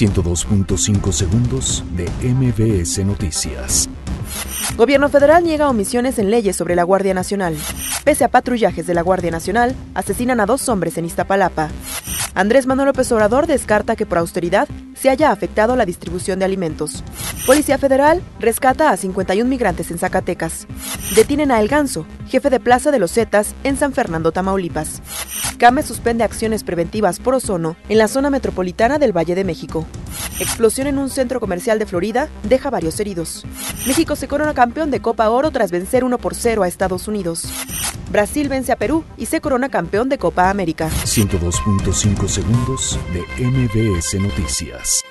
102.5 segundos de MBS Noticias. Gobierno federal niega omisiones en leyes sobre la Guardia Nacional. Pese a patrullajes de la Guardia Nacional, asesinan a dos hombres en Iztapalapa. Andrés Manuel López Obrador descarta que por austeridad se haya afectado la distribución de alimentos. Policía Federal rescata a 51 migrantes en Zacatecas. Detienen a El Ganso, jefe de Plaza de los Zetas en San Fernando, Tamaulipas. CAME suspende acciones preventivas por ozono en la zona metropolitana del Valle de México. Explosión en un centro comercial de Florida deja varios heridos. México se corona campeón de Copa Oro tras vencer 1 por 0 a Estados Unidos. Brasil vence a Perú y se corona campeón de Copa América. 102.5 segundos de MBS Noticias.